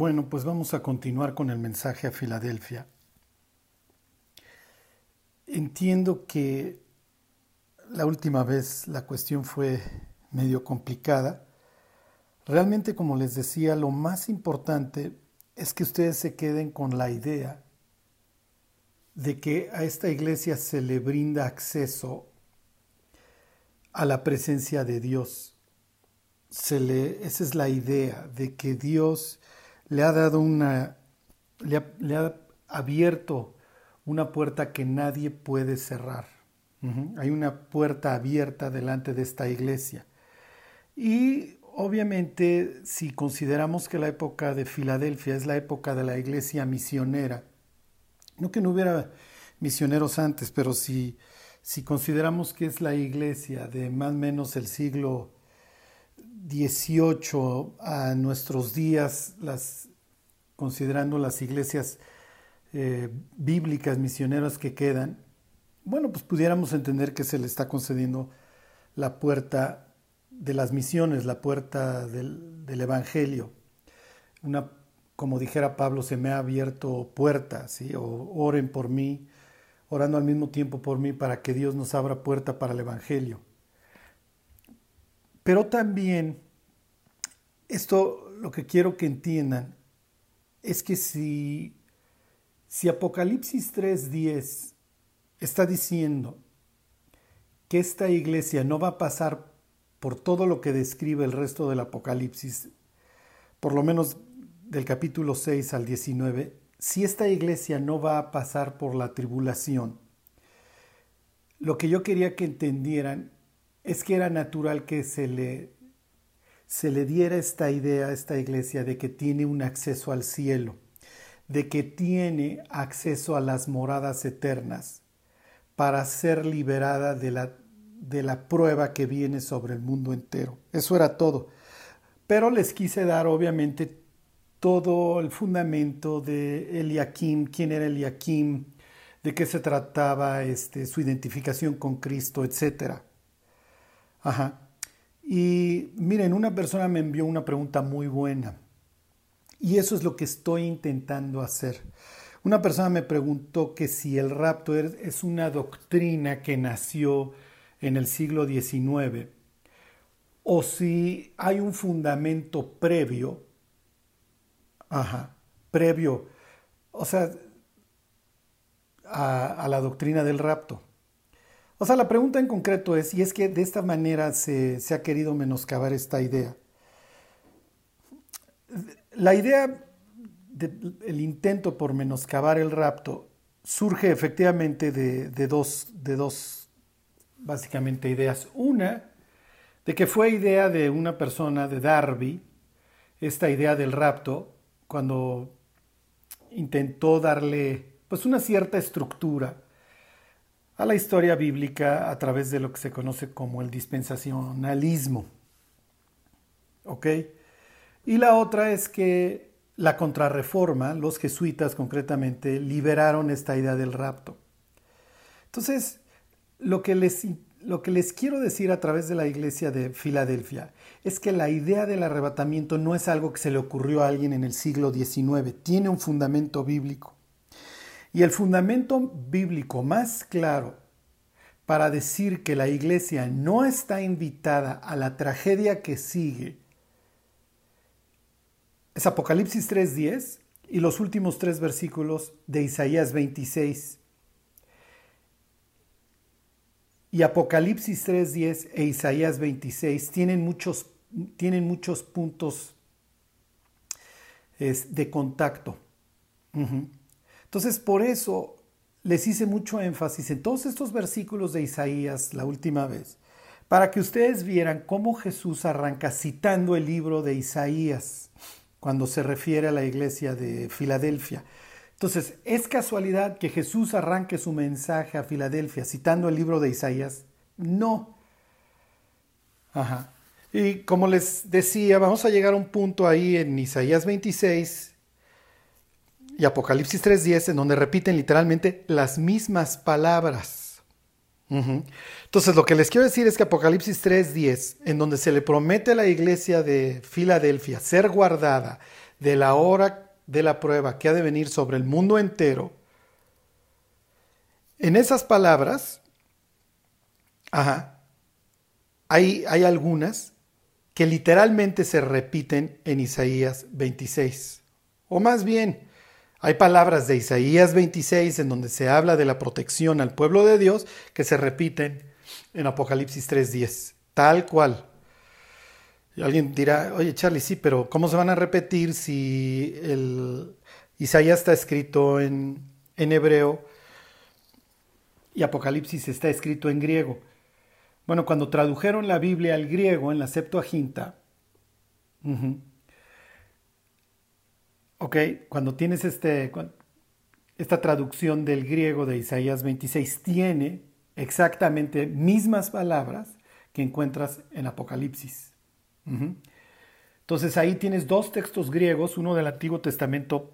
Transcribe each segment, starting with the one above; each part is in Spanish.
Bueno, pues vamos a continuar con el mensaje a Filadelfia. Entiendo que la última vez la cuestión fue medio complicada. Realmente, como les decía, lo más importante es que ustedes se queden con la idea de que a esta iglesia se le brinda acceso a la presencia de Dios. Se le, esa es la idea de que Dios le ha dado una, le ha, abierto una puerta que nadie puede cerrar. Hay una puerta abierta delante de esta iglesia. Y obviamente si consideramos que la época de Filadelfia es la época de la iglesia misionera, no que no hubiera misioneros antes, pero si, si consideramos que es la iglesia de más o menos el siglo XVIII a nuestros días, las, considerando las iglesias eh, bíblicas misioneras que quedan, bueno, pues pudiéramos entender que se le está concediendo la puerta de las misiones, la puerta del, Evangelio. Una, como dijera Pablo, se me ha abierto puertas, ¿sí? o oren por mí, orando al mismo tiempo por mí para que Dios nos abra puerta para el Evangelio. Pero también, esto lo que quiero que entiendan es que si, si Apocalipsis 3.10 está diciendo que esta iglesia no va a pasar por todo lo que describe el resto del Apocalipsis, por lo menos del capítulo 6 al 19, si esta iglesia no va a pasar por la tribulación, lo que yo quería que entendieran es que era natural que se le, se le diera esta idea a esta iglesia de que tiene un acceso al cielo, de que tiene acceso a las moradas eternas para ser liberada de la, de la prueba que viene sobre el mundo entero. Eso era todo. Pero les quise dar obviamente todo el fundamento de Eliakim, quién era Eliakim, de qué se trataba, este, su identificación con Cristo, etc. Ajá. Y miren, una persona me envió una pregunta muy buena. Y eso es lo que estoy intentando hacer. Una persona me preguntó que si el rapto es una doctrina que nació en el siglo XIX o si hay un fundamento previo, ajá, previo, o sea, a, la doctrina del rapto. O sea, la pregunta en concreto es, y es que de esta manera se, se ha querido menoscabar esta idea. La idea el intento por menoscabar el rapto surge efectivamente de, dos, de dos, básicamente, ideas. Una, de que fue idea de una persona, de Darby, esta idea del rapto, cuando intentó darle pues una cierta estructura a la historia bíblica a través de lo que se conoce como el dispensacionalismo. ¿Ok? Y la otra es que la contrarreforma, los jesuitas concretamente, liberaron esta idea del rapto. Entonces, lo que les, lo que les quiero decir a través de la iglesia de Filadelfia es que la idea del arrebatamiento no es algo que se le ocurrió a alguien en el siglo XIX, tiene un fundamento bíblico. Y el fundamento bíblico más claro para decir que la iglesia no está invitada a la tragedia que sigue es Apocalipsis 3.10 y los últimos tres versículos de Isaías 26. Y Apocalipsis 3.10 e Isaías 26 tienen muchos, tienen muchos puntos de contacto. Entonces, por eso les hice mucho énfasis en todos estos versículos de Isaías la última vez, para que ustedes vieran cómo Jesús arranca citando el libro de Isaías cuando se refiere a la iglesia de Filadelfia. Entonces, ¿es casualidad que Jesús arranque su mensaje a Filadelfia citando el libro de Isaías? No. Ajá. Y como les decía, vamos a llegar a un punto ahí en Isaías 26 y Apocalipsis 3.10 en donde repiten literalmente las mismas palabras. Entonces, lo que les quiero decir es que Apocalipsis 3:10, en donde se le promete a la iglesia de Filadelfia ser guardada de la hora de la prueba que ha de venir sobre el mundo entero, en esas palabras, ajá, hay, hay algunas que literalmente se repiten en Isaías 26. O más bien, hay palabras de Isaías 26 en donde se habla de la protección al pueblo de Dios que se repiten en Apocalipsis 3.10, tal cual. Alguien dirá, oye Charlie, sí, pero ¿cómo se van a repetir si el Isaías está escrito en, en hebreo y Apocalipsis está escrito en griego? Bueno, cuando tradujeron la Biblia al griego en la Septuaginta, ok, cuando tienes este, esta traducción del griego de Isaías 26, tiene exactamente mismas palabras que encuentras en Apocalipsis. Entonces ahí tienes dos textos griegos, uno del Antiguo Testamento,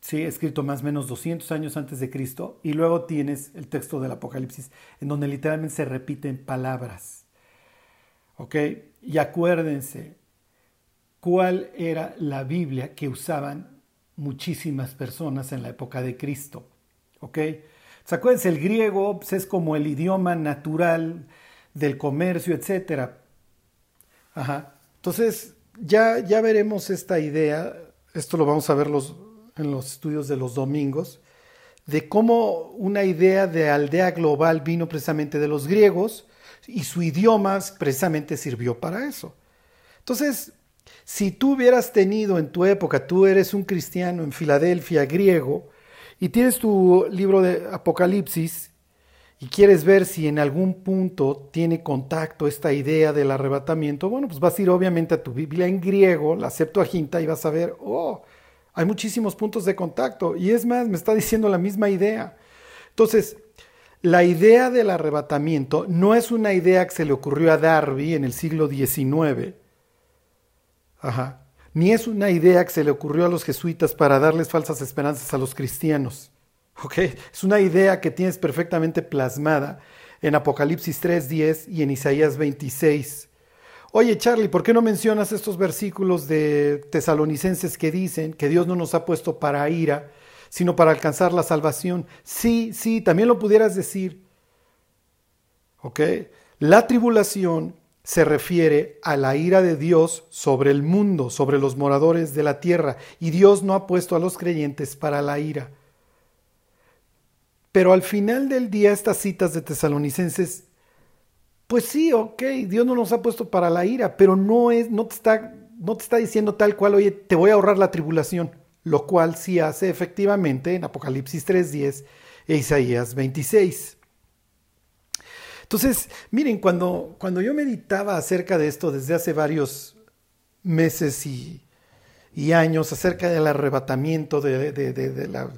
sí, escrito más o menos 200 años antes de Cristo, y luego tienes el texto del Apocalipsis, en donde literalmente se repiten palabras. ¿Ok? Y acuérdense, ¿cuál era la Biblia que usaban muchísimas personas en la época de Cristo? ¿Ok? acuérdense, el griego pues, es como el idioma natural del comercio, etcétera. Ajá. Entonces, ya, ya veremos esta idea, esto lo vamos a ver los, en los estudios de los domingos, de cómo una idea de aldea global vino precisamente de los griegos y su idioma precisamente sirvió para eso. Entonces, si tú hubieras tenido en tu época, tú eres un cristiano en Filadelfia griego y tienes tu libro de Apocalipsis y quieres ver si en algún punto tiene contacto esta idea del arrebatamiento, bueno, pues vas a ir obviamente a tu Biblia en griego, la Septuaginta, y vas a ver, oh, hay muchísimos puntos de contacto. Y es más, me está diciendo la misma idea. Entonces, la idea del arrebatamiento no es una idea que se le ocurrió a Darby en el siglo XIX, Ajá. ni es una idea que se le ocurrió a los jesuitas para darles falsas esperanzas a los cristianos. Es una idea que tienes perfectamente plasmada en Apocalipsis 3.10 y en Isaías 26. Oye Charlie, ¿por qué no mencionas estos versículos de tesalonicenses que dicen que Dios no nos ha puesto para ira, sino para alcanzar la salvación? Sí, sí, también lo pudieras decir. ¿Ok? La tribulación se refiere a la ira de Dios sobre el mundo, sobre los moradores de la tierra, y Dios no ha puesto a los creyentes para la ira. Pero al final del día estas citas de tesalonicenses, pues sí, ok, Dios no nos ha puesto para la ira, pero no, es, no, te está, no te está diciendo tal cual, oye, te voy a ahorrar la tribulación, lo cual sí hace efectivamente en Apocalipsis 3.10 e Isaías 26. Entonces, miren, cuando, cuando yo meditaba acerca de esto desde hace varios meses y, años, acerca del arrebatamiento de, de la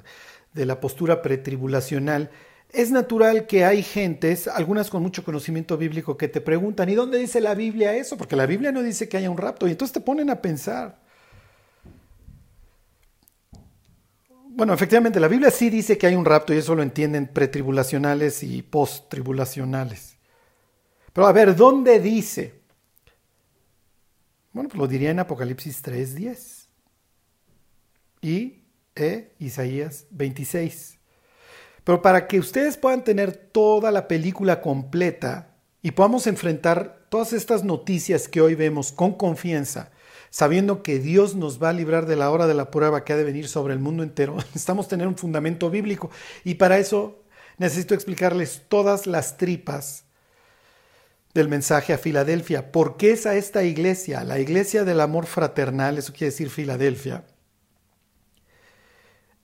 de la postura pretribulacional, es natural que hay gentes, algunas con mucho conocimiento bíblico, que te preguntan, ¿y dónde dice la Biblia eso? Porque la Biblia no dice que haya un rapto, y entonces te ponen a pensar. Bueno, efectivamente, la Biblia sí dice que hay un rapto, y eso lo entienden pretribulacionales y posttribulacionales. Pero a ver, ¿dónde dice? Bueno, pues lo diría en Apocalipsis 3.10. Y e Isaías 26. Pero para que ustedes puedan tener toda la película completa y podamos enfrentar todas estas noticias que hoy vemos con confianza, sabiendo que Dios nos va a librar de la hora de la prueba que ha de venir sobre el mundo entero, necesitamos tener un fundamento bíblico y para eso necesito explicarles todas las tripas del mensaje a Filadelfia. ¿Por qué es a esta iglesia, la iglesia del amor fraternal, eso quiere decir Filadelfia?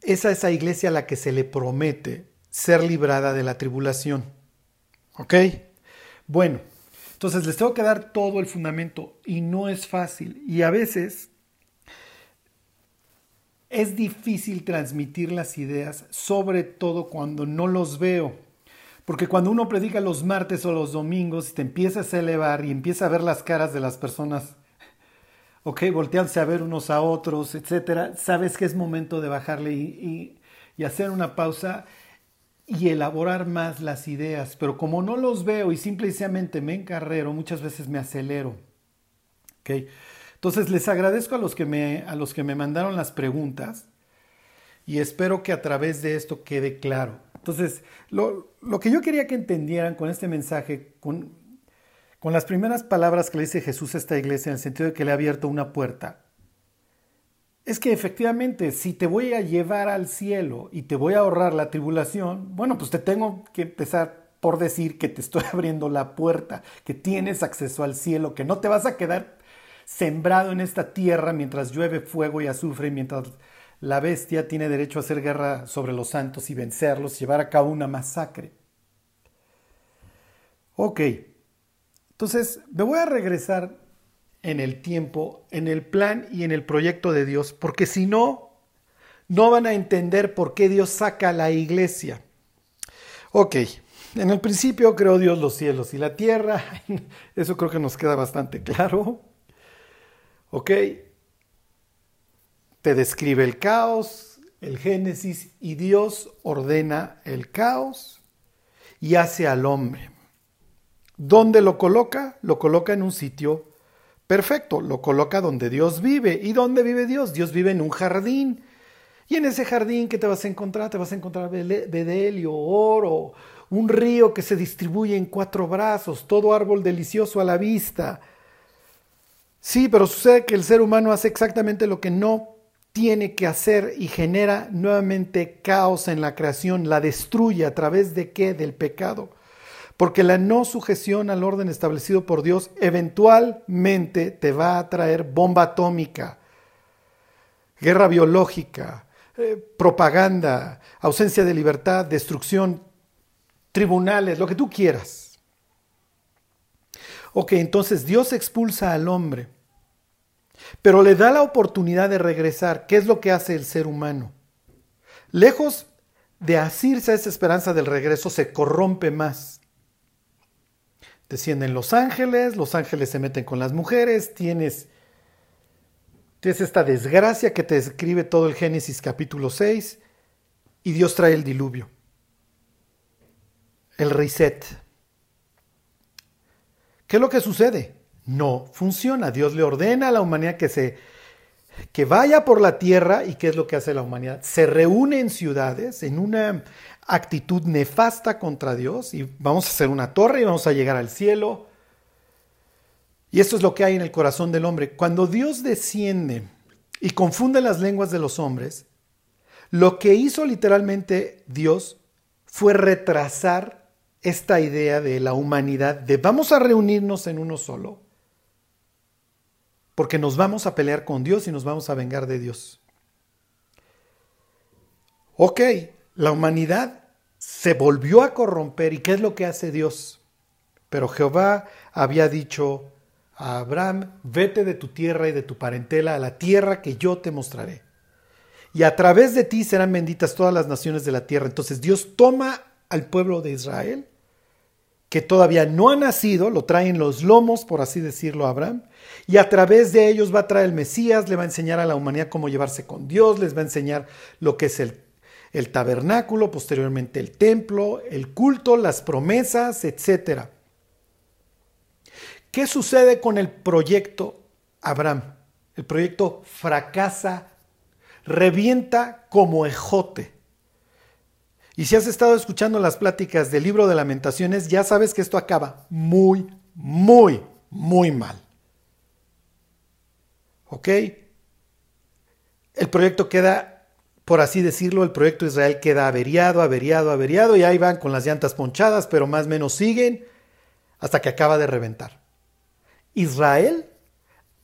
es a esa iglesia a la que se le promete ser librada de la tribulación. ¿Ok? Bueno, entonces les tengo que dar todo el fundamento y no es fácil. Y a veces es difícil transmitir las ideas, sobre todo cuando no los veo. Porque cuando uno predica los martes o los domingos y te empiezas a elevar y empieza a ver las caras de las personas ok, voltearse a ver unos a otros, etcétera, sabes que es momento de bajarle y, hacer una pausa y elaborar más las ideas. Pero como no los veo y simplemente me encarrero, muchas veces me acelero. ¿ok? Entonces les agradezco a los que me, a los que me mandaron las preguntas y espero que a través de esto quede claro. Entonces, lo, que yo quería que entendieran con este mensaje, con, con las primeras palabras que le dice Jesús a esta iglesia, en el sentido de que le ha abierto una puerta, es que efectivamente, si te voy a llevar al cielo y te voy a ahorrar la tribulación, bueno, pues te tengo que empezar por decir que te estoy abriendo la puerta, que tienes acceso al cielo, que no te vas a quedar sembrado en esta tierra mientras llueve fuego y azufre, mientras la bestia tiene derecho a hacer guerra sobre los santos y vencerlos, llevar a cabo una masacre. Ok, entonces me voy a regresar en el tiempo, en el plan y en el proyecto de Dios, porque si no, no van a entender por qué Dios saca a la iglesia. Ok, en el principio creó Dios los cielos y la tierra, eso creo que nos queda bastante claro. Ok, te describe el caos, el Génesis, y Dios ordena el caos y hace al hombre. ¿Dónde lo coloca? Lo coloca en un sitio perfecto, lo coloca donde Dios vive. ¿Y dónde vive Dios? Dios vive en un jardín. Y en ese jardín, ¿qué te vas a encontrar? Te vas a encontrar bedelio, oro, un río que se distribuye en cuatro brazos, todo árbol delicioso a la vista. Sí, pero sucede que el ser humano hace exactamente lo que no tiene que hacer y genera nuevamente caos en la creación, la destruye a través de qué? Del pecado. Porque la no sujeción al orden establecido por Dios eventualmente te va a traer bomba atómica, guerra biológica, eh, propaganda, ausencia de libertad, destrucción, tribunales, lo que tú quieras. Ok, entonces Dios expulsa al hombre pero le da la oportunidad de regresar. ¿Qué es lo que hace el ser humano? Lejos de asirse a esa esperanza del regreso, se corrompe más. Descienden los ángeles, los ángeles se meten con las mujeres, tienes, tienes esta desgracia que te describe todo el Génesis capítulo 6, y Dios trae el diluvio, el reset. ¿Qué es lo que sucede? no funciona. Dios le ordena a la humanidad que se que vaya por la tierra y qué es lo que hace la humanidad? Se reúne en ciudades en una actitud nefasta contra Dios y vamos a hacer una torre y vamos a llegar al cielo. Y esto es lo que hay en el corazón del hombre. Cuando Dios desciende y confunde las lenguas de los hombres, lo que hizo literalmente Dios fue retrasar esta idea de la humanidad de vamos a reunirnos en uno solo porque nos vamos a pelear con Dios y nos vamos a vengar de Dios. Ok, la humanidad se volvió a corromper y ¿qué es lo que hace Dios? Pero Jehová había dicho a Abraham, vete de tu tierra y de tu parentela a la tierra que yo te mostraré. Y a través de ti serán benditas todas las naciones de la tierra. Entonces Dios toma al pueblo de Israel que todavía no ha nacido, lo traen los lomos, por así decirlo, Abraham, y a través de ellos va a traer el Mesías, le va a enseñar a la humanidad cómo llevarse con Dios, les va a enseñar lo que es el, el tabernáculo, posteriormente el templo, el culto, las promesas, etc. ¿Qué sucede con el proyecto Abraham? El proyecto fracasa, revienta como ejote. Y si has estado escuchando las pláticas del libro de lamentaciones, ya sabes que esto acaba muy, muy, muy mal. ¿Ok? El proyecto queda, por así decirlo, el proyecto Israel queda averiado, averiado, averiado, y ahí van con las llantas ponchadas, pero más o menos siguen hasta que acaba de reventar. Israel,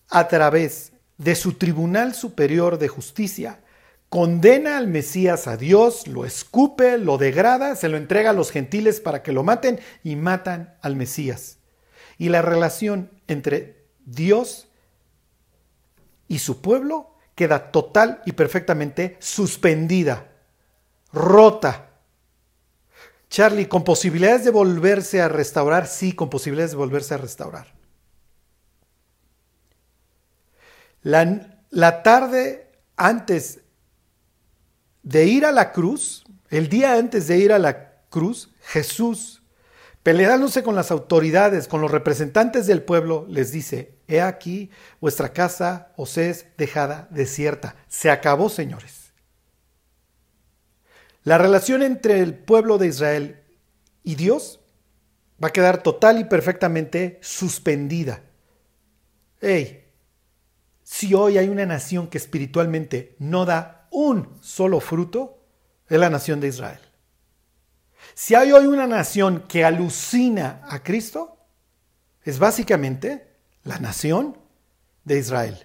a través de su Tribunal Superior de Justicia, condena al Mesías a Dios, lo escupe, lo degrada, se lo entrega a los gentiles para que lo maten y matan al Mesías. Y la relación entre Dios y su pueblo queda total y perfectamente suspendida, rota. Charlie, ¿con posibilidades de volverse a restaurar? Sí, con posibilidades de volverse a restaurar. La, la tarde antes de ir a la cruz, el día antes de ir a la cruz, Jesús Peleándose con las autoridades, con los representantes del pueblo, les dice, he aquí, vuestra casa os es dejada desierta. Se acabó, señores. La relación entre el pueblo de Israel y Dios va a quedar total y perfectamente suspendida. Hey, si hoy hay una nación que espiritualmente no da un solo fruto, es la nación de Israel. Si hay hoy una nación que alucina a Cristo, es básicamente la nación de Israel.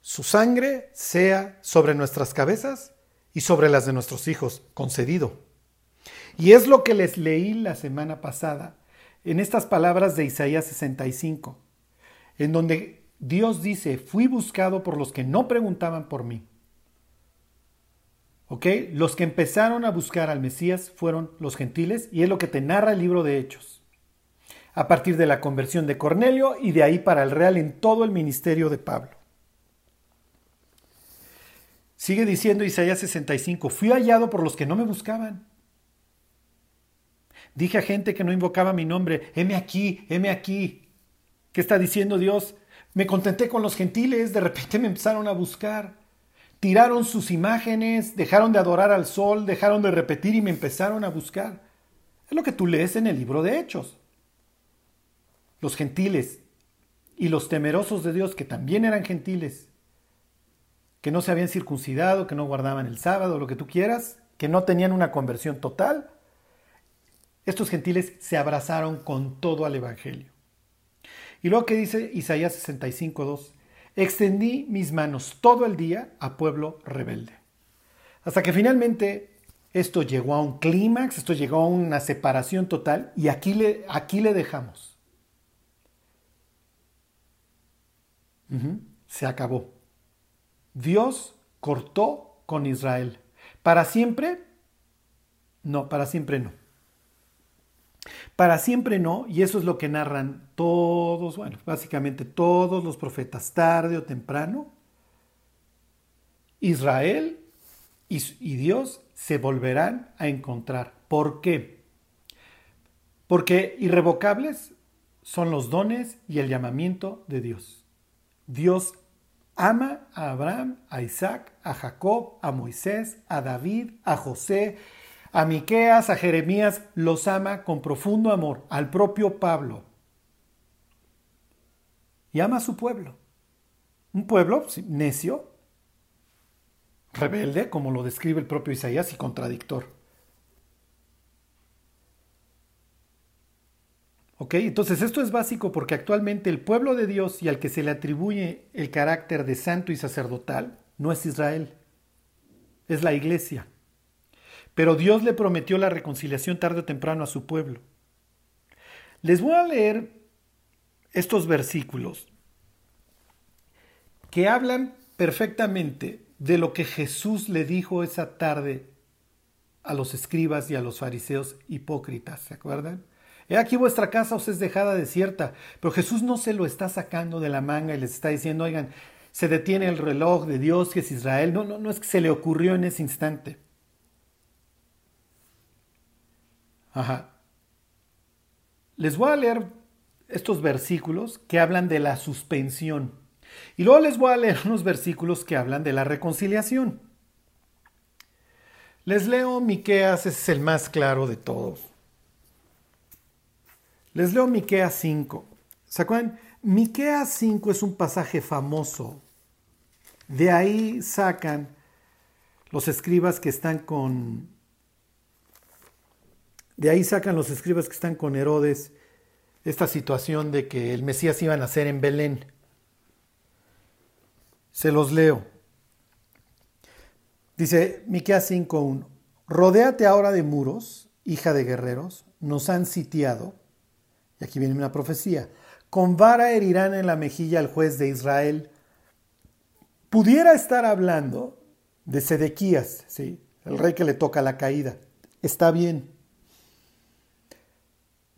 Su sangre sea sobre nuestras cabezas y sobre las de nuestros hijos, concedido. Y es lo que les leí la semana pasada en estas palabras de Isaías 65, en donde Dios dice, fui buscado por los que no preguntaban por mí. Los que empezaron a buscar al Mesías fueron los gentiles y es lo que te narra el libro de Hechos. A partir de la conversión de Cornelio y de ahí para el real en todo el ministerio de Pablo. Sigue diciendo Isaías 65, fui hallado por los que no me buscaban. Dije a gente que no invocaba mi nombre, heme aquí, heme aquí. ¿Qué está diciendo Dios? Me contenté con los gentiles, de repente me empezaron a buscar tiraron sus imágenes, dejaron de adorar al sol, dejaron de repetir y me empezaron a buscar. Es lo que tú lees en el libro de Hechos. Los gentiles y los temerosos de Dios, que también eran gentiles, que no se habían circuncidado, que no guardaban el sábado, lo que tú quieras, que no tenían una conversión total, estos gentiles se abrazaron con todo al Evangelio. Y luego que dice Isaías 65.2, extendí mis manos todo el día a pueblo rebelde. Hasta que finalmente esto llegó a un clímax, esto llegó a una separación total y aquí le, aquí le dejamos. Se acabó. Dios cortó con Israel. ¿Para siempre? No, para siempre no. Para siempre no, y eso es lo que narran todos, bueno, básicamente todos los profetas, tarde o temprano, Israel y, Dios se volverán a encontrar. ¿Por qué? Porque irrevocables son los dones y el llamamiento de Dios. Dios ama a Abraham, a Isaac, a Jacob, a Moisés, a David, a José, a Miqueas, a Jeremías, los ama con profundo amor, al propio Pablo. Y ama a su pueblo. Un pueblo necio, rebelde, como lo describe el propio Isaías, y contradictor. ¿Ok? Entonces esto es básico porque actualmente el pueblo de Dios y al que se le atribuye el carácter de santo y sacerdotal no es Israel, es la iglesia. Pero Dios le prometió la reconciliación tarde o temprano a su pueblo. Les voy a leer estos versículos que hablan perfectamente de lo que Jesús le dijo esa tarde a los escribas y a los fariseos hipócritas, ¿se acuerdan? He aquí vuestra casa os es dejada desierta, pero Jesús no se lo está sacando de la manga y les está diciendo, oigan, se detiene el reloj de Dios que es Israel. No, no, no es que se le ocurrió en ese instante. Ajá. Les voy a leer estos versículos que hablan de la suspensión. Y luego les voy a leer unos versículos que hablan de la reconciliación. Les leo Miqueas, ese es el más claro de todos. Les leo Miqueas 5. ¿Se acuerdan? Miqueas 5 es un pasaje famoso. De ahí sacan los escribas que están con de ahí sacan los escribas que están con Herodes esta situación de que el Mesías iba a nacer en Belén. Se los leo. Dice Miqueas 5:1, Rodéate ahora de muros, hija de guerreros, nos han sitiado. Y aquí viene una profecía. Con vara herirán en la mejilla al juez de Israel. Pudiera estar hablando de Sedequías, ¿sí? el rey que le toca la caída. Está bien.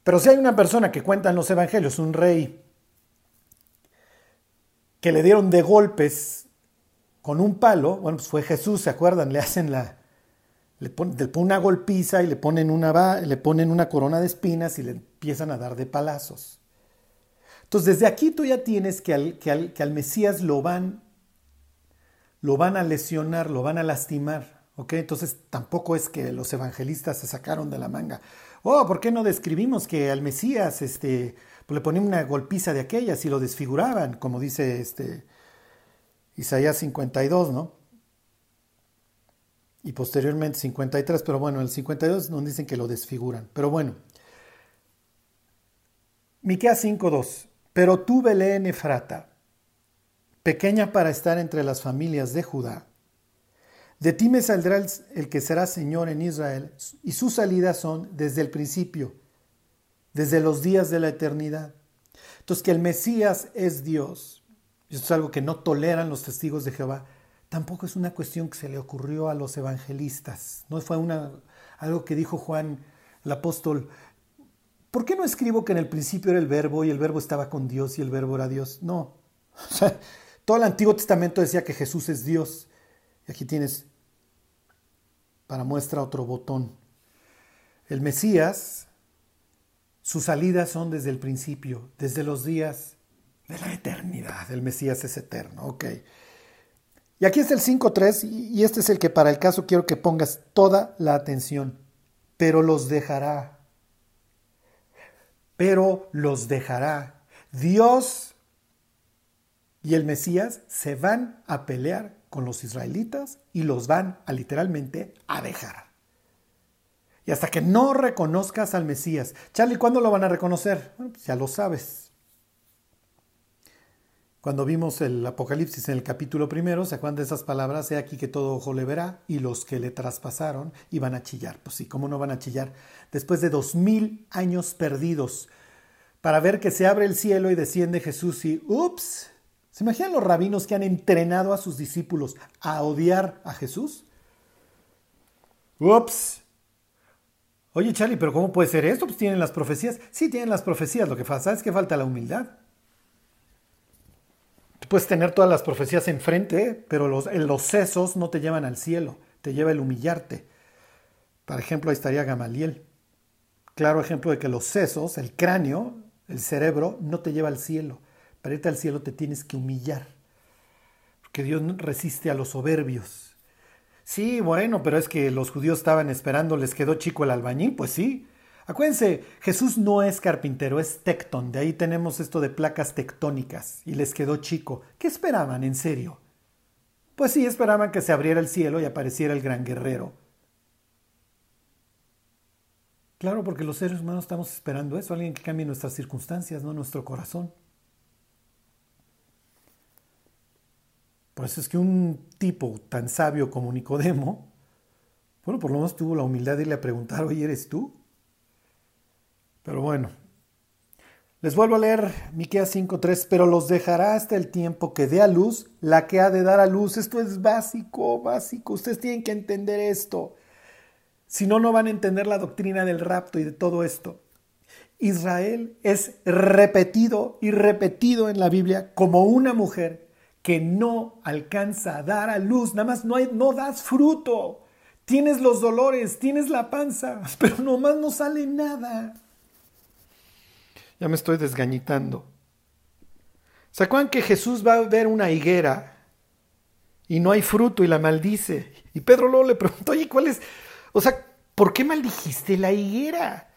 Pero si hay una persona que cuenta en los evangelios, un rey, que le dieron de golpes con un palo, bueno, pues fue Jesús, ¿se acuerdan? Le hacen la, le ponen, una golpiza y le ponen una, le ponen una corona de espinas y le empiezan a dar de palazos. Entonces, desde aquí tú ya tienes que al, que al, Mesías lo van, lo van a lesionar, lo van a lastimar. ¿ok? Entonces, tampoco es que los evangelistas se sacaron de la manga. Oh, ¿por qué no describimos que al Mesías este, pues le ponían una golpiza de aquellas y lo desfiguraban, como dice este, Isaías 52, ¿no? Y posteriormente 53, pero bueno, el 52 nos dicen que lo desfiguran. Pero bueno, Miqueas 5.2. Pero tú, Belén Efrata, pequeña para estar entre las familias de Judá, de ti me saldrá el, que será Señor en Israel, y sus salidas son desde el principio, desde los días de la eternidad. Entonces, que el Mesías es Dios, y esto es algo que no toleran los testigos de Jehová, tampoco es una cuestión que se le ocurrió a los evangelistas, no fue una, algo que dijo Juan el apóstol, ¿por qué no escribo que en el principio era el verbo y el verbo estaba con Dios y el verbo era Dios? No. todo el Antiguo Testamento decía que Jesús es Dios. Y aquí tienes para muestra otro botón. El Mesías, sus salidas son desde el principio, desde los días de la eternidad. El Mesías es eterno, ok. Y aquí está el 5.3 y este es el que para el caso quiero que pongas toda la atención. Pero los dejará pero los dejará. Dios y el Mesías se van a pelear con los israelitas y los van a literalmente a dejar. Y hasta que no reconozcas al Mesías. Charlie, ¿cuándo lo van a reconocer? Pues ya lo sabes. Cuando vimos el Apocalipsis en el capítulo primero, ¿se acuerdan de esas palabras? He aquí que todo ojo le verá y los que le traspasaron iban a chillar. Pues sí, ¿cómo no van a chillar? Después de dos mil años perdidos para ver que se abre el cielo y desciende Jesús y ¡ups! ¿Se imaginan los rabinos que han entrenado a sus discípulos a odiar a Jesús? ¡Ups! Oye, Charlie, pero ¿cómo puede ser esto? Pues tienen las profecías. Sí, tienen las profecías. Lo que pasa es que falta la humildad puedes tener todas las profecías enfrente, pero los, los sesos no te llevan al cielo, te lleva el humillarte. Por ejemplo, ahí estaría Gamaliel. Claro ejemplo de que los sesos, el cráneo, el cerebro, no te lleva al cielo. Para al cielo te tienes que humillar. Porque Dios resiste a los soberbios. Sí, bueno, pero es que los judíos estaban esperando, les quedó chico el albañil, pues sí. Acuérdense, Jesús no es carpintero, es tectón. De ahí tenemos esto de placas tectónicas. Y les quedó chico. ¿Qué esperaban, en serio? Pues sí, esperaban que se abriera el cielo y apareciera el gran guerrero. Claro, porque los seres humanos estamos esperando eso, alguien que cambie nuestras circunstancias, no nuestro corazón. Por eso es que un tipo tan sabio como Nicodemo, bueno, por lo menos tuvo la humildad de irle a preguntar, oye, ¿eres tú? Pero bueno, les vuelvo a leer Miqueas 5:3, pero los dejará hasta el tiempo que dé a luz la que ha de dar a luz. Esto es básico, básico. Ustedes tienen que entender esto. Si no, no van a entender la doctrina del rapto y de todo esto. Israel es repetido y repetido en la Biblia como una mujer que no alcanza a dar a luz, nada más no, no das fruto. Tienes los dolores, tienes la panza, pero nomás no sale nada. Ya me estoy desgañitando. ¿Se acuerdan que Jesús va a ver una higuera y no hay fruto y la maldice? Y Pedro luego le preguntó, oye, ¿cuál es? O sea, ¿por qué maldijiste la higuera?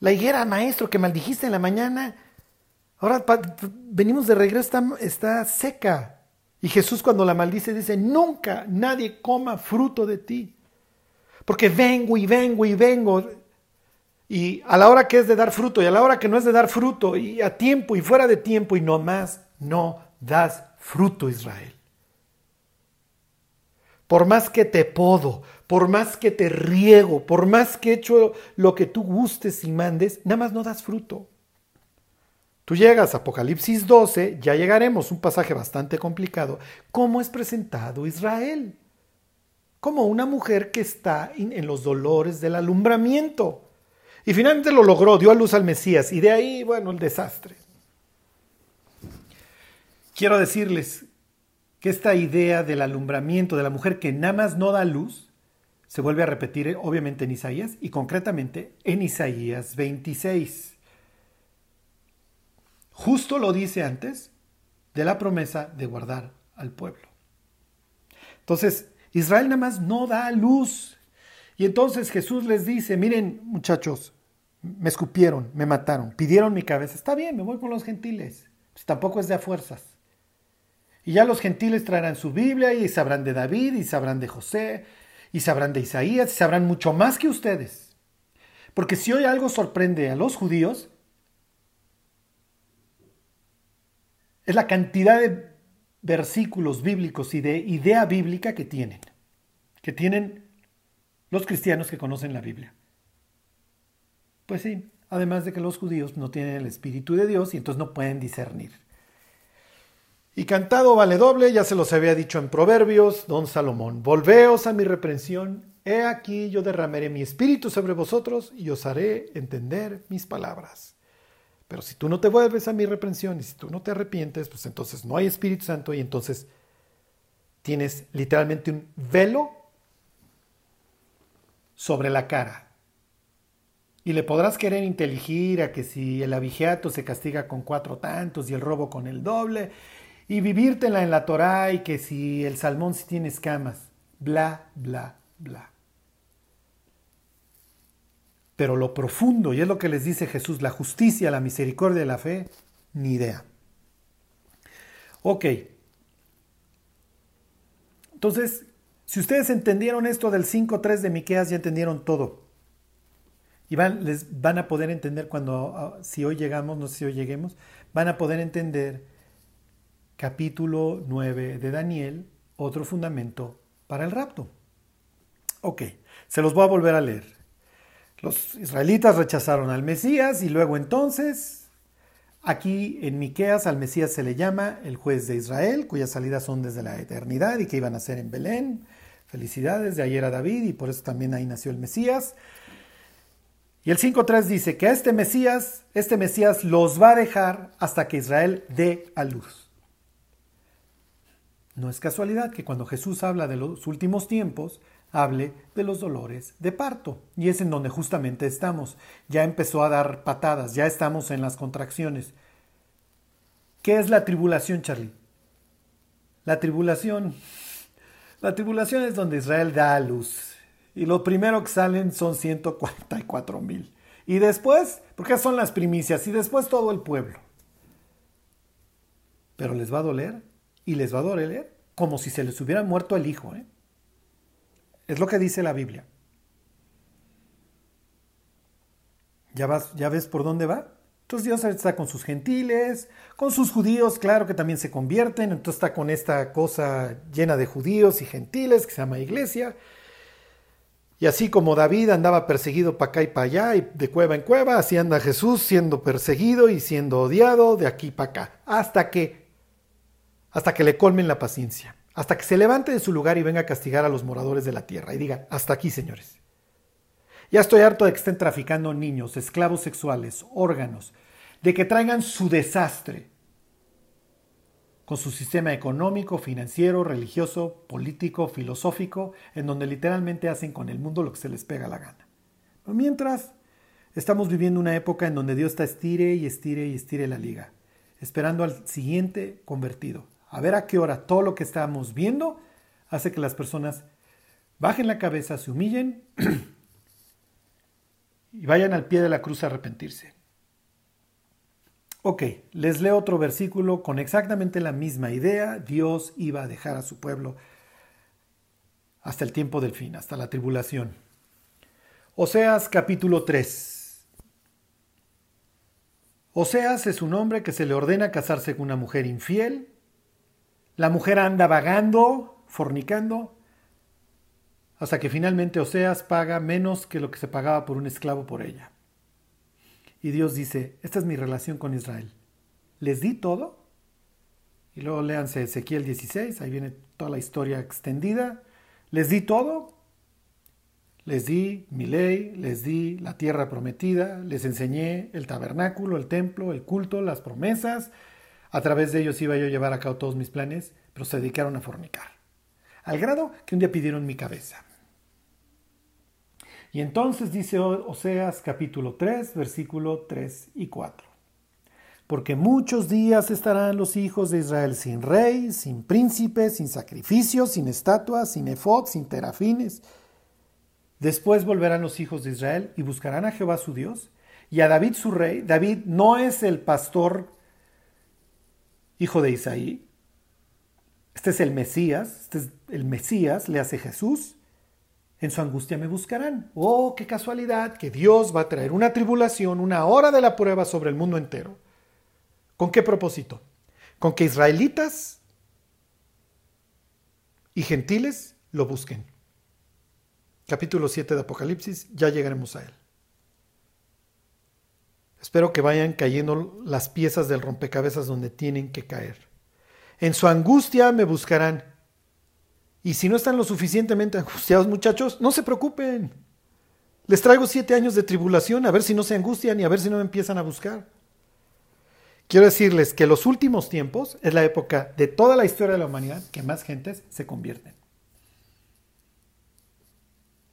La higuera, maestro, que maldijiste en la mañana. Ahora venimos de regreso, está, está seca. Y Jesús cuando la maldice dice, nunca nadie coma fruto de ti. Porque vengo y vengo y vengo y a la hora que es de dar fruto y a la hora que no es de dar fruto y a tiempo y fuera de tiempo y no más, no das fruto Israel. Por más que te podo, por más que te riego, por más que echo lo que tú gustes y mandes, nada más no das fruto. Tú llegas a Apocalipsis 12, ya llegaremos, un pasaje bastante complicado, cómo es presentado Israel. Como una mujer que está en los dolores del alumbramiento. Y finalmente lo logró, dio a luz al Mesías y de ahí, bueno, el desastre. Quiero decirles que esta idea del alumbramiento de la mujer que nada más no da luz, se vuelve a repetir obviamente en Isaías y concretamente en Isaías 26. Justo lo dice antes de la promesa de guardar al pueblo. Entonces, Israel nada más no da luz. Y entonces Jesús les dice, miren muchachos, me escupieron, me mataron, pidieron mi cabeza. Está bien, me voy con los gentiles. Pues tampoco es de a fuerzas. Y ya los gentiles traerán su Biblia y sabrán de David y sabrán de José y sabrán de Isaías y sabrán mucho más que ustedes. Porque si hoy algo sorprende a los judíos, es la cantidad de versículos bíblicos y de idea bíblica que tienen, que tienen los cristianos que conocen la Biblia. Pues sí, además de que los judíos no tienen el Espíritu de Dios y entonces no pueden discernir. Y cantado vale doble, ya se los había dicho en Proverbios, don Salomón, volveos a mi reprensión, he aquí yo derramaré mi espíritu sobre vosotros y os haré entender mis palabras. Pero si tú no te vuelves a mi reprensión y si tú no te arrepientes, pues entonces no hay Espíritu Santo y entonces tienes literalmente un velo sobre la cara. Y le podrás querer inteligir a que si el abigeato se castiga con cuatro tantos y el robo con el doble, y vivírtela en la Torá y que si el salmón si tiene escamas, bla, bla, bla. Pero lo profundo, y es lo que les dice Jesús, la justicia, la misericordia y la fe, ni idea. Ok. Entonces, si ustedes entendieron esto del 5.3 de Miqueas, ya entendieron todo. Y van, les van a poder entender cuando, ah, si hoy llegamos, no sé si hoy lleguemos, van a poder entender capítulo 9 de Daniel, otro fundamento para el rapto. Ok, se los voy a volver a leer. Los israelitas rechazaron al Mesías y luego entonces, aquí en Miqueas al Mesías se le llama el juez de Israel, cuyas salidas son desde la eternidad y que iban a ser en Belén. Felicidades, de ayer a David y por eso también ahí nació el Mesías. Y el 5.3 dice que a este Mesías, este Mesías los va a dejar hasta que Israel dé a luz. No es casualidad que cuando Jesús habla de los últimos tiempos, hable de los dolores de parto. Y es en donde justamente estamos. Ya empezó a dar patadas, ya estamos en las contracciones. ¿Qué es la tribulación, Charlie? La tribulación. La tribulación es donde Israel da a luz. Y lo primero que salen son 144 mil. Y después, porque son las primicias, y después todo el pueblo. Pero les va a doler, y les va a doler como si se les hubiera muerto el hijo. ¿eh? Es lo que dice la Biblia. ¿Ya, ¿Ya ves por dónde va? Entonces Dios está con sus gentiles, con sus judíos, claro que también se convierten, entonces está con esta cosa llena de judíos y gentiles que se llama iglesia. Y así como David andaba perseguido para acá y para allá, y de cueva en cueva, así anda Jesús siendo perseguido y siendo odiado de aquí para acá, hasta que, hasta que le colmen la paciencia hasta que se levante de su lugar y venga a castigar a los moradores de la tierra y diga, hasta aquí, señores. Ya estoy harto de que estén traficando niños, esclavos sexuales, órganos, de que traigan su desastre con su sistema económico, financiero, religioso, político, filosófico, en donde literalmente hacen con el mundo lo que se les pega la gana. Pero mientras, estamos viviendo una época en donde Dios está estire y estire y estire la liga, esperando al siguiente convertido a ver a qué hora todo lo que estamos viendo hace que las personas bajen la cabeza, se humillen y vayan al pie de la cruz a arrepentirse. Ok, les leo otro versículo con exactamente la misma idea. Dios iba a dejar a su pueblo hasta el tiempo del fin, hasta la tribulación. Oseas capítulo 3. Oseas es un hombre que se le ordena casarse con una mujer infiel la mujer anda vagando, fornicando, hasta que finalmente Oseas paga menos que lo que se pagaba por un esclavo por ella. Y Dios dice, esta es mi relación con Israel. Les di todo. Y luego léanse Ezequiel 16, ahí viene toda la historia extendida. Les di todo. Les di mi ley, les di la tierra prometida, les enseñé el tabernáculo, el templo, el culto, las promesas, a través de ellos iba yo a llevar a cabo todos mis planes, pero se dedicaron a fornicar. Al grado que un día pidieron mi cabeza. Y entonces dice Oseas capítulo 3, versículo 3 y 4. Porque muchos días estarán los hijos de Israel sin rey, sin príncipe, sin sacrificios, sin estatuas, sin efod, sin terafines. Después volverán los hijos de Israel y buscarán a Jehová su Dios y a David su rey. David no es el pastor hijo de Isaí. Este es el Mesías, este es el Mesías, le hace Jesús en su angustia me buscarán. Oh, qué casualidad que Dios va a traer una tribulación, una hora de la prueba sobre el mundo entero. ¿Con qué propósito? Con que israelitas y gentiles lo busquen. Capítulo 7 de Apocalipsis, ya llegaremos a él. Espero que vayan cayendo las piezas del rompecabezas donde tienen que caer. En su angustia me buscarán. Y si no están lo suficientemente angustiados, muchachos, no se preocupen. Les traigo siete años de tribulación, a ver si no se angustian y a ver si no me empiezan a buscar. Quiero decirles que los últimos tiempos es la época de toda la historia de la humanidad que más gentes se convierten.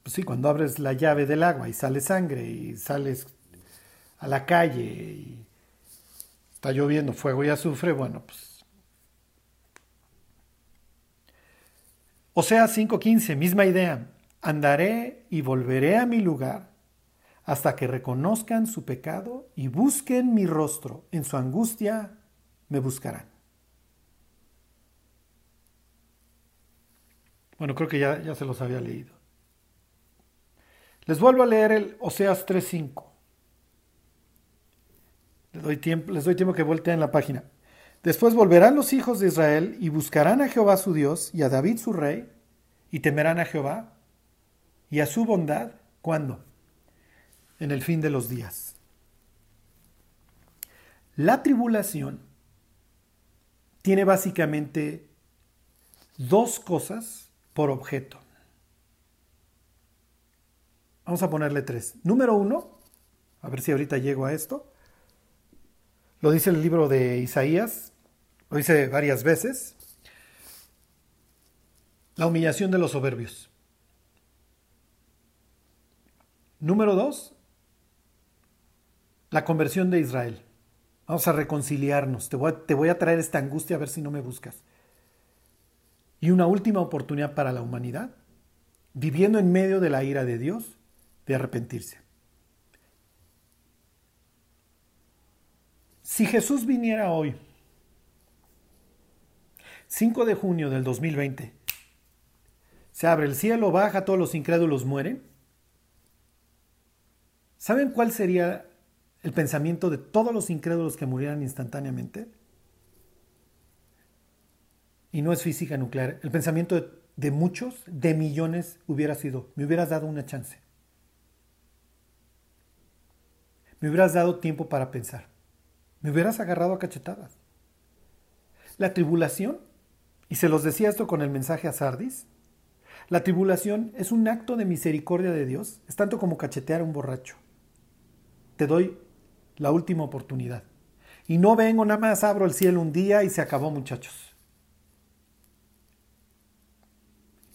Pues sí, cuando abres la llave del agua y sale sangre y sales a la calle y está lloviendo fuego y azufre, bueno, pues O sea, 5.15, misma idea. Andaré y volveré a mi lugar hasta que reconozcan su pecado y busquen mi rostro. En su angustia me buscarán. Bueno, creo que ya, ya se los había leído. Les vuelvo a leer el Oseas 3.5. Les doy tiempo, les doy tiempo que volteen la página. Después volverán los hijos de Israel y buscarán a Jehová su Dios y a David su rey, y temerán a Jehová y a su bondad. ¿Cuándo? En el fin de los días. La tribulación tiene básicamente dos cosas por objeto. Vamos a ponerle tres. Número uno, a ver si ahorita llego a esto. Lo dice el libro de Isaías, lo dice varias veces. La humillación de los soberbios. Número dos, la conversión de Israel. Vamos a reconciliarnos. Te voy a, te voy a traer esta angustia a ver si no me buscas. Y una última oportunidad para la humanidad, viviendo en medio de la ira de Dios, de arrepentirse. Si Jesús viniera hoy, 5 de junio del 2020, se abre el cielo, baja, todos los incrédulos mueren. ¿Saben cuál sería el pensamiento de todos los incrédulos que murieran instantáneamente? Y no es física nuclear. El pensamiento de, de muchos, de millones, hubiera sido, me hubieras dado una chance. Me hubieras dado tiempo para pensar. Me hubieras agarrado a cachetadas. La tribulación, y se los decía esto con el mensaje a Sardis, la tribulación es un acto de misericordia de Dios, es tanto como cachetear a un borracho. Te doy la última oportunidad. Y no vengo, nada más abro el cielo un día y se acabó, muchachos.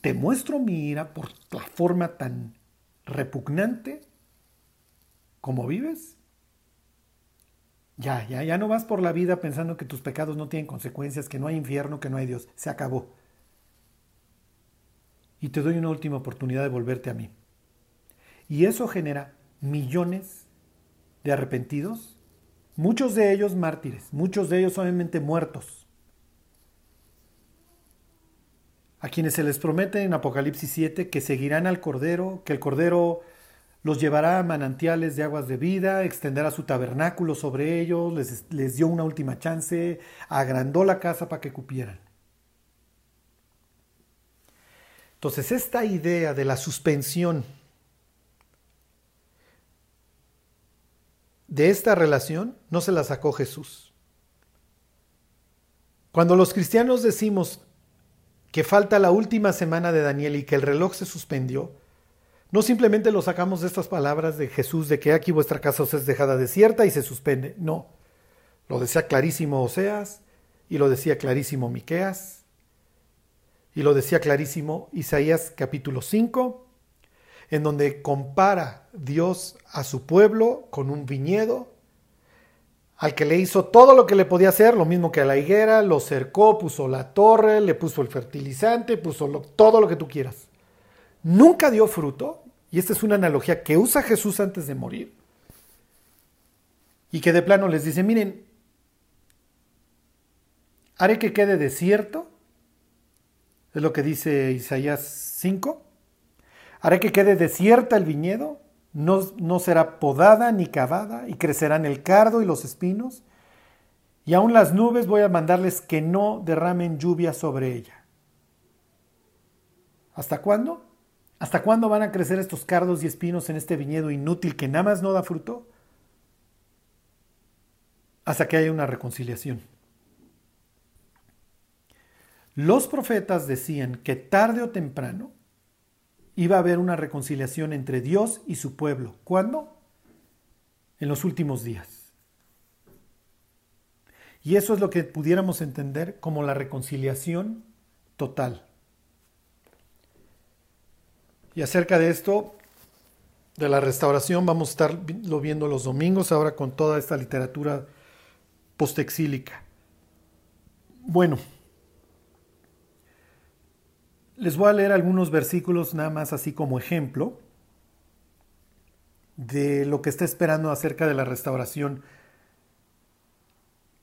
Te muestro mi ira por la forma tan repugnante como vives ya, ya, ya no vas por la vida pensando que tus pecados no tienen consecuencias, que no hay infierno, que no hay Dios. Se acabó. Y te doy una última oportunidad de volverte a mí. Y eso genera millones de arrepentidos, muchos de ellos mártires, muchos de ellos obviamente muertos, a quienes se les promete en Apocalipsis 7 que seguirán al Cordero, que el Cordero los llevará a manantiales de aguas de vida, extenderá su tabernáculo sobre ellos, les, les dio una última chance, agrandó la casa para que cupieran. Entonces, esta idea de la suspensión de esta relación no se la sacó Jesús. Cuando los cristianos decimos que falta la última semana de Daniel y que el reloj se suspendió, no simplemente lo sacamos de estas palabras de Jesús de que aquí vuestra casa os es dejada desierta y se suspende. No. Lo decía clarísimo Oseas y lo decía clarísimo Miqueas y lo decía clarísimo Isaías capítulo 5. en donde compara Dios a su pueblo con un viñedo, al que le hizo todo lo que le podía hacer, lo mismo que a la higuera, lo cercó, puso la torre, le puso el fertilizante, puso todo lo que tú quieras. Nunca dio fruto, y esta es una analogía que usa Jesús antes de morir, y que de plano les dice, miren, haré que quede desierto, es lo que dice Isaías 5, haré que quede desierta el viñedo, no, no será podada ni cavada, y crecerán el cardo y los espinos, y aún las nubes voy a mandarles que no derramen lluvia sobre ella. ¿Hasta cuándo? ¿Hasta cuándo van a crecer estos cardos y espinos en este viñedo inútil que nada más no da fruto? Hasta que haya una reconciliación. Los profetas decían que tarde o temprano iba a haber una reconciliación entre Dios y su pueblo. ¿Cuándo? En los últimos días. Y eso es lo que pudiéramos entender como la reconciliación total. Y acerca de esto, de la restauración, vamos a estarlo viendo los domingos ahora con toda esta literatura postexílica. Bueno, les voy a leer algunos versículos nada más así como ejemplo de lo que está esperando acerca de la restauración,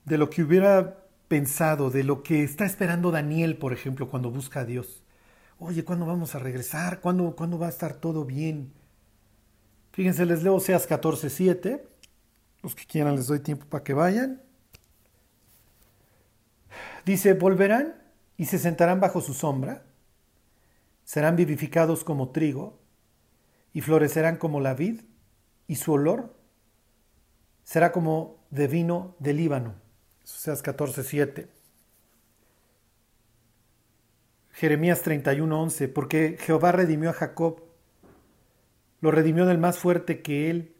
de lo que hubiera pensado, de lo que está esperando Daniel, por ejemplo, cuando busca a Dios. Oye, ¿cuándo vamos a regresar? ¿Cuándo, ¿cuándo va a estar todo bien? Fíjense, les leo Oseas 14:7. Los que quieran les doy tiempo para que vayan. Dice, volverán y se sentarán bajo su sombra, serán vivificados como trigo y florecerán como la vid, y su olor será como de vino del Líbano. Oseas 14:7. Jeremías 31:11, porque Jehová redimió a Jacob, lo redimió del más fuerte que él.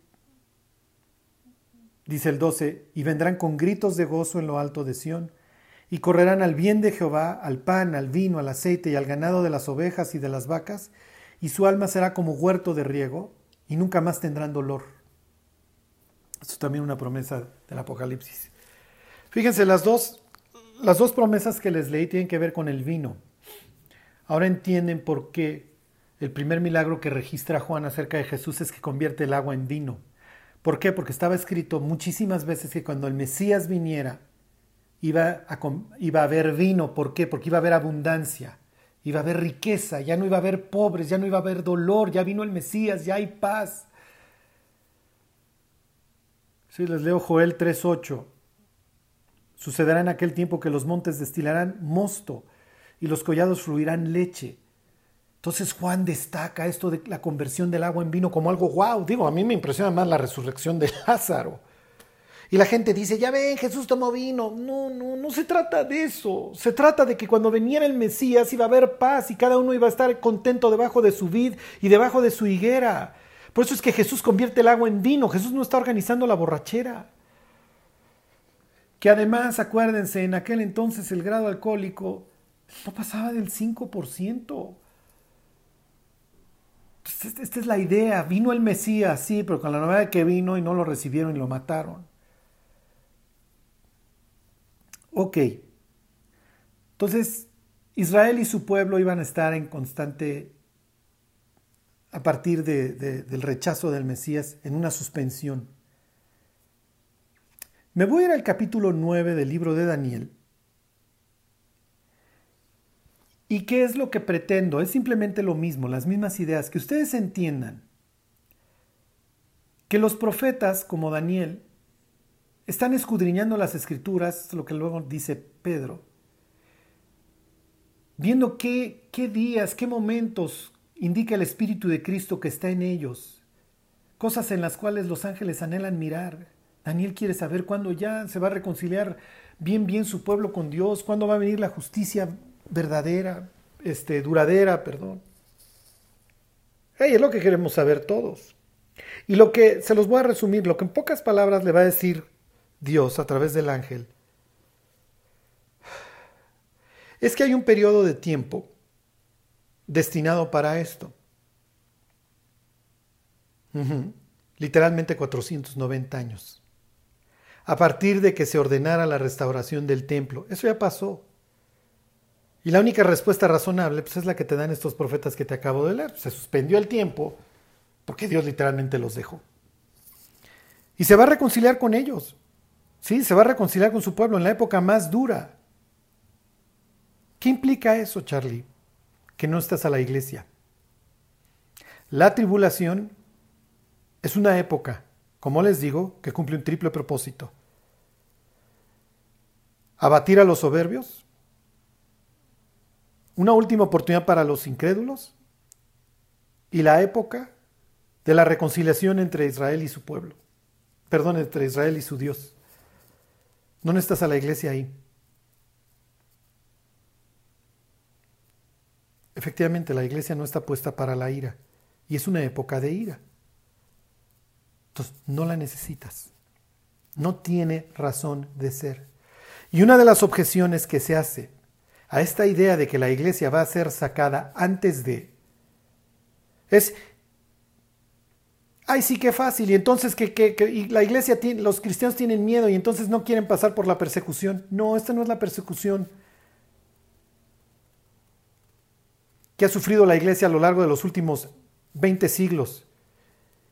Dice el 12, y vendrán con gritos de gozo en lo alto de Sión, y correrán al bien de Jehová, al pan, al vino, al aceite y al ganado de las ovejas y de las vacas, y su alma será como huerto de riego, y nunca más tendrán dolor. Esto es también una promesa del Apocalipsis. Fíjense, las dos, las dos promesas que les leí tienen que ver con el vino. Ahora entienden por qué el primer milagro que registra Juan acerca de Jesús es que convierte el agua en vino. ¿Por qué? Porque estaba escrito muchísimas veces que cuando el Mesías viniera iba a, haber vino. ¿Por qué? Porque iba a haber abundancia, iba a haber riqueza, ya no iba a haber pobres, ya no iba a haber dolor, ya vino el Mesías, ya hay paz. Sí, les leo Joel 3.8. Sucederá en aquel tiempo que los montes destilarán mosto y los collados fluirán leche. Entonces Juan destaca esto de la conversión del agua en vino como algo wow. Digo, a mí me impresiona más la resurrección de Lázaro. Y la gente dice, ya ven, Jesús tomó vino. No, no, no se trata de eso. Se trata de que cuando veniera el Mesías iba a haber paz y cada uno iba a estar contento debajo de su vid y debajo de su higuera. Por eso es que Jesús convierte el agua en vino. Jesús no está organizando la borrachera. Que además, acuérdense, en aquel entonces el grado alcohólico no pasaba del 5%. esta es la idea. Vino el Mesías, sí, pero con la novedad que vino y no lo recibieron y lo mataron. Ok. Entonces, Israel y su pueblo iban a estar en constante, a partir del rechazo del Mesías, en una suspensión. Me voy a ir al capítulo 9 del libro de Daniel ¿Y qué es lo que pretendo? Es simplemente lo mismo, las mismas ideas, que ustedes entiendan que los profetas como Daniel están escudriñando las escrituras, lo que luego dice Pedro, viendo qué, qué días, qué momentos indica el Espíritu de Cristo que está en ellos, cosas en las cuales los ángeles anhelan mirar. Daniel quiere saber cuándo ya se va a reconciliar bien, bien su pueblo con Dios, cuándo va a venir la justicia verdadera, este, duradera, perdón. Hey, es lo que queremos saber todos. Y lo que, se los voy a resumir, lo que en pocas palabras le va a decir Dios a través del ángel, es que hay un periodo de tiempo destinado para esto. Literalmente 490 años. A partir de que se ordenara la restauración del templo. Eso ya pasó. Y la única respuesta razonable pues, es la que te dan estos profetas que te acabo de leer. Se suspendió el tiempo porque Dios literalmente los dejó. Y se va a reconciliar con ellos. Sí, se va a reconciliar con su pueblo en la época más dura. ¿Qué implica eso, Charlie? Que no estás a la iglesia. La tribulación es una época, como les digo, que cumple un triple propósito. Abatir a los soberbios, una última oportunidad para los incrédulos y la época de la reconciliación entre Israel y su pueblo. Perdón, entre Israel y su Dios. No necesitas a la iglesia ahí. Efectivamente, la iglesia no está puesta para la ira y es una época de ira. Entonces, no la necesitas. No tiene razón de ser. Y una de las objeciones que se hace a esta idea de que la iglesia va a ser sacada antes de. Es ay sí qué fácil y entonces que, la iglesia tiene, los cristianos tienen miedo y entonces no quieren pasar por la persecución. No esta no es la persecución. Que ha sufrido la iglesia a lo largo de los últimos 20 siglos.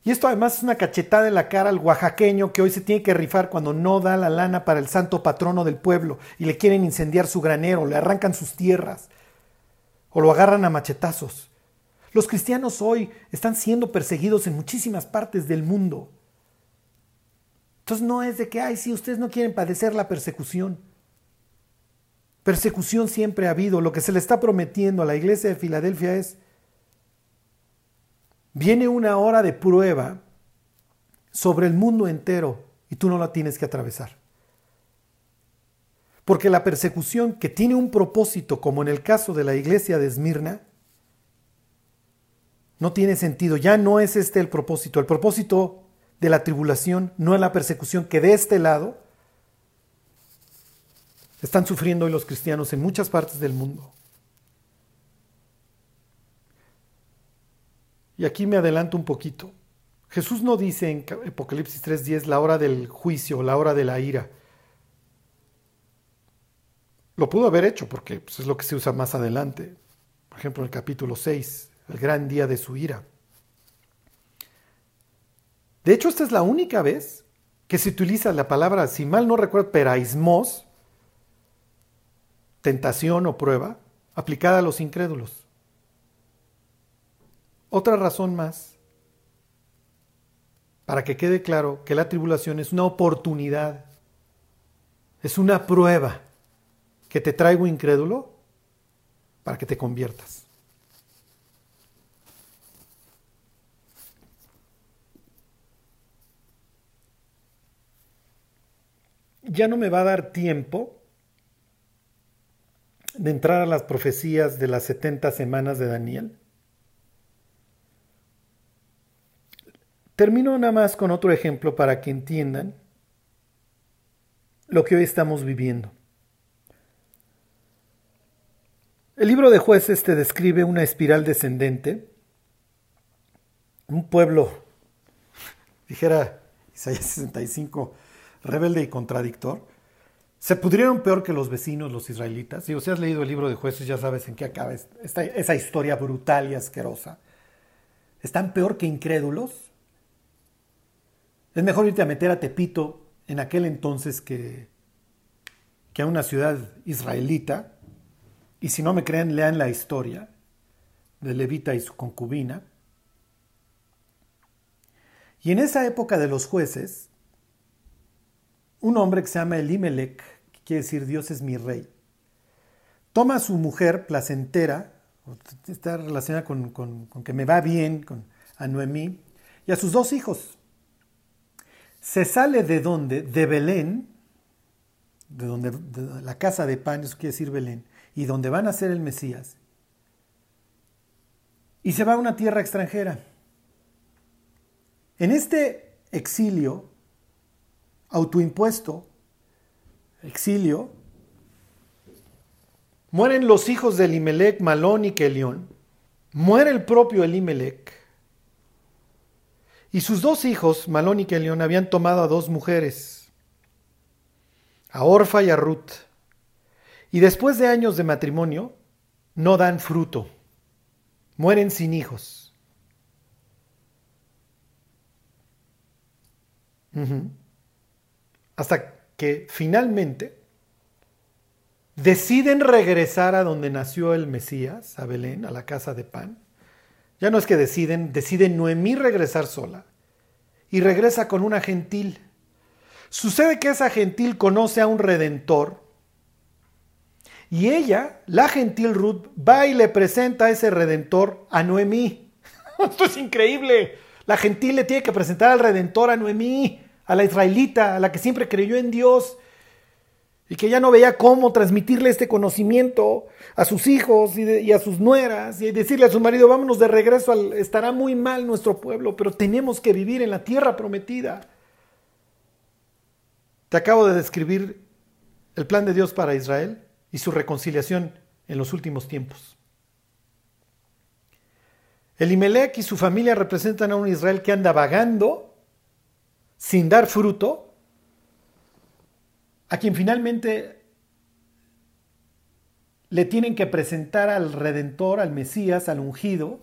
Y esto además es una cachetada en la cara al oaxaqueño que hoy se tiene que rifar cuando no da la lana para el santo patrono del pueblo y le quieren incendiar su granero, le arrancan sus tierras o lo agarran a machetazos. Los cristianos hoy están siendo perseguidos en muchísimas partes del mundo. Entonces no es de que, ay, si ustedes no quieren padecer la persecución. Persecución siempre ha habido. Lo que se le está prometiendo a la iglesia de Filadelfia es, viene una hora de prueba sobre el mundo entero y tú no la tienes que atravesar. Porque la persecución que tiene un propósito, como en el caso de la iglesia de Esmirna, no tiene sentido. Ya no es este el propósito. El propósito de la tribulación no es la persecución que de este lado están sufriendo hoy los cristianos en muchas partes del mundo. Y aquí me adelanto un poquito. Jesús no dice en Apocalipsis 3:10 la hora del juicio, la hora de la ira. Lo pudo haber hecho porque pues, es lo que se usa más adelante. Por ejemplo, en el capítulo 6, el gran día de su ira. De hecho, esta es la única vez que se utiliza la palabra, si mal no recuerdo, peraismos, tentación o prueba aplicada a los incrédulos. Otra razón más para que quede claro que la tribulación es una oportunidad, es una prueba que te traigo incrédulo para que te conviertas. Ya no me va a dar tiempo de entrar a las profecías de las 70 semanas de Daniel. Termino nada más con otro ejemplo para que entiendan lo que hoy estamos viviendo. El libro de jueces te describe una espiral descendente, un pueblo, dijera Isaías 65, rebelde y contradictor, se pudrieron peor que los vecinos, los israelitas. Si has leído el libro de jueces, ya sabes en qué acaba esa historia brutal y asquerosa. ¿Están peor que incrédulos? Es mejor irte a meter a Tepito en aquel entonces que, que a una ciudad israelita. Y si no me creen, lean la historia de Levita y su concubina. Y en esa época de los jueces, un hombre que se llama Elimelech, que quiere decir Dios es mi rey, toma a su mujer placentera, está relacionada con, que me va bien, con, a Noemí, y a sus dos hijos. Se sale de donde, de Belén, de donde de la casa de pan, eso quiere decir Belén, y donde van a ser el Mesías, y se va a una tierra extranjera. En este exilio, autoimpuesto, exilio, mueren los hijos de Elimelech, Malón y Kelión, muere el propio Elimelech, Y sus dos hijos, Malón y Kelión, habían tomado a dos mujeres, a Orfa y a Ruth. Y después de años de matrimonio, no dan fruto, mueren sin hijos. Hasta que finalmente deciden regresar a donde nació el Mesías, a Belén, a la casa de pan. Ya no es que deciden, decide Noemí regresar sola y regresa con una gentil. Sucede que esa gentil conoce a un redentor y ella, la gentil Ruth, va y le presenta a ese redentor a Noemí. Esto es increíble. La gentil le tiene que presentar al redentor a Noemí, a la israelita, a la que siempre creyó en Dios y que ya no veía cómo transmitirle este conocimiento a sus hijos y, a sus nueras y decirle a su marido, vámonos de regreso, al, estará muy mal nuestro pueblo, pero tenemos que vivir en la tierra prometida. Te acabo de describir el plan de Dios para Israel y su reconciliación en los últimos tiempos. Elimelech y su familia representan a un Israel que anda vagando sin dar fruto a quien finalmente le tienen que presentar al Redentor, al Mesías, al ungido,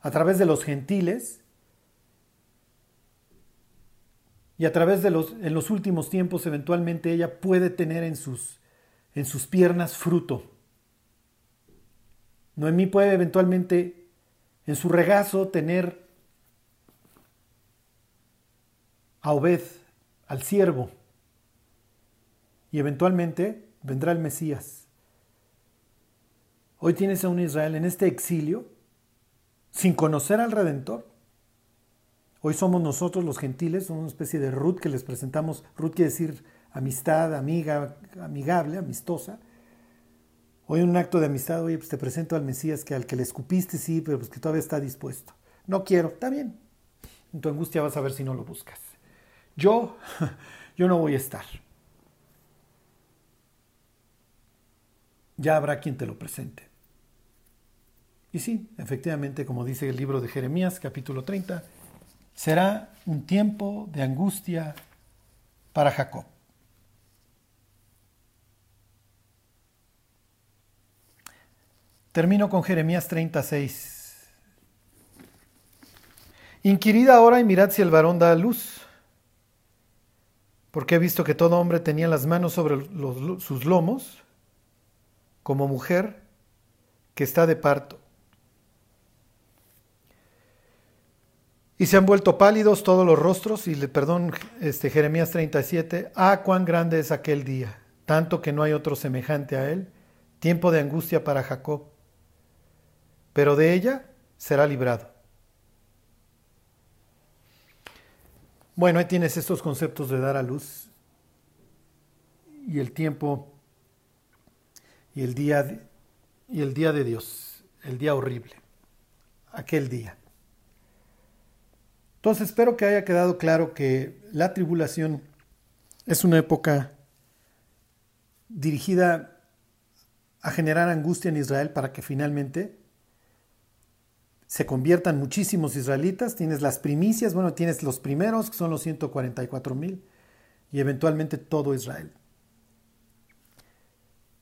a través de los gentiles, y a través de los, en los últimos tiempos, eventualmente ella puede tener en sus, en sus piernas fruto. Noemí puede eventualmente en su regazo tener a Obed, al siervo, y eventualmente vendrá el Mesías. Hoy tienes a un Israel en este exilio sin conocer al Redentor. Hoy somos nosotros los gentiles, somos una especie de Ruth que les presentamos. Ruth quiere decir amistad, amiga, amigable, amistosa. Hoy un acto de amistad, oye, pues te presento al Mesías que al que le escupiste, sí, pero pues que todavía está dispuesto. No quiero, está bien. En tu angustia vas a ver si no lo buscas. Yo, yo no voy a estar. Ya habrá quien te lo presente. Y sí, efectivamente, como dice el libro de Jeremías, capítulo 30, será un tiempo de angustia para Jacob. Termino con Jeremías 36. Inquirid ahora y mirad si el varón da luz, porque he visto que todo hombre tenía las manos sobre sus lomos como mujer que está de parto. Y se han vuelto pálidos todos los rostros, y le perdón, este, Jeremías 37, ah, cuán grande es aquel día, tanto que no hay otro semejante a él, tiempo de angustia para Jacob, pero de ella será librado. Bueno, ahí tienes estos conceptos de dar a luz y el tiempo y el día de, y el día de Dios, el día horrible, aquel día. Entonces espero que haya quedado claro que la tribulación es una época dirigida a generar angustia en Israel para que finalmente se conviertan muchísimos israelitas. Tienes las primicias, bueno, tienes los primeros, que son los 144 mil, y eventualmente todo Israel.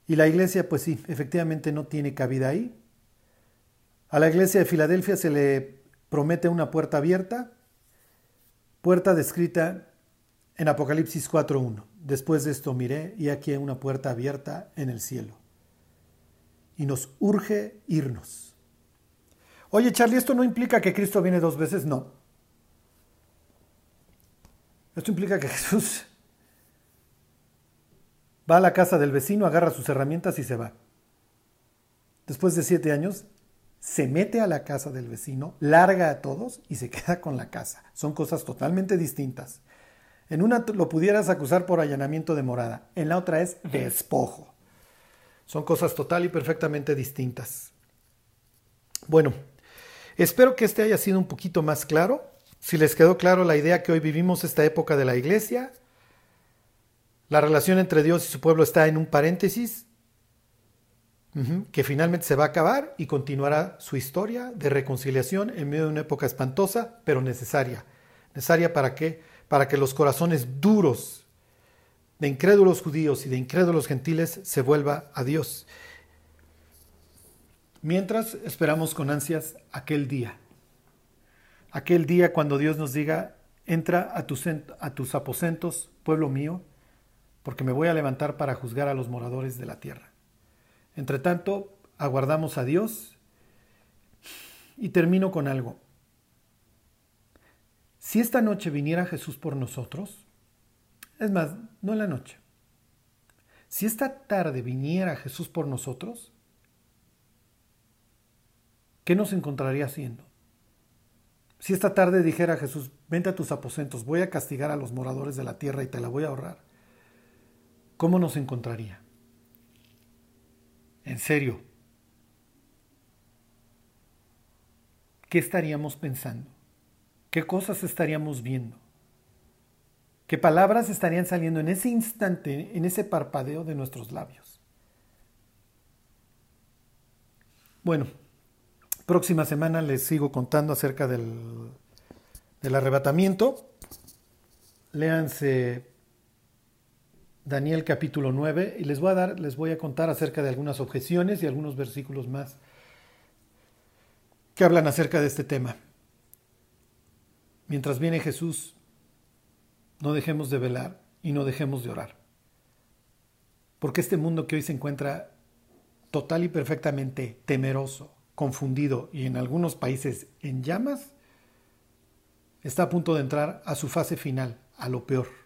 Y la iglesia, pues sí, efectivamente no tiene cabida ahí. A la iglesia de Filadelfia se le promete una puerta abierta, puerta descrita en Apocalipsis 4.1. Después de esto miré y aquí hay una puerta abierta en el cielo. Y nos urge irnos. Oye, Charlie, ¿esto no implica que Cristo viene dos veces? No. Esto implica que Jesús Va a la casa del vecino, agarra sus herramientas y se va. Después de siete años, se mete a la casa del vecino, larga a todos y se queda con la casa. Son cosas totalmente distintas. En una lo pudieras acusar por allanamiento de morada, en la otra es despojo. Son cosas total y perfectamente distintas. Bueno, espero que este haya sido un poquito más claro. Si les quedó claro la idea que hoy vivimos esta época de la iglesia, la relación entre Dios y su pueblo está en un paréntesis que finalmente se va a acabar y continuará su historia de reconciliación en medio de una época espantosa, pero necesaria. Necesaria para qué? Para que los corazones duros de incrédulos judíos y de incrédulos gentiles se vuelva a Dios. Mientras esperamos con ansias aquel día. Aquel día cuando Dios nos diga, entra a tus, a tus aposentos, pueblo mío, porque me voy a levantar para juzgar a los moradores de la tierra. Entre tanto, aguardamos a Dios y termino con algo. Si esta noche viniera Jesús por nosotros, es más, no en la noche, si esta tarde viniera Jesús por nosotros, ¿qué nos encontraría haciendo? Si esta tarde dijera Jesús, vente a tus aposentos, voy a castigar a los moradores de la tierra y te la voy a ahorrar, ¿cómo nos encontraría? En serio, ¿qué estaríamos pensando? ¿Qué cosas estaríamos viendo? ¿Qué palabras estarían saliendo en ese instante, en ese parpadeo de nuestros labios? Bueno, Próxima semana les sigo contando acerca del, del arrebatamiento. Léanse Daniel capítulo 9 y les voy a dar, les voy a contar acerca de algunas objeciones y algunos versículos más que hablan acerca de este tema. Mientras viene Jesús, no dejemos de velar y no dejemos de orar. Porque este mundo que hoy se encuentra total y perfectamente temeroso, confundido y en algunos países en llamas, está a punto de entrar a su fase final, a lo peor.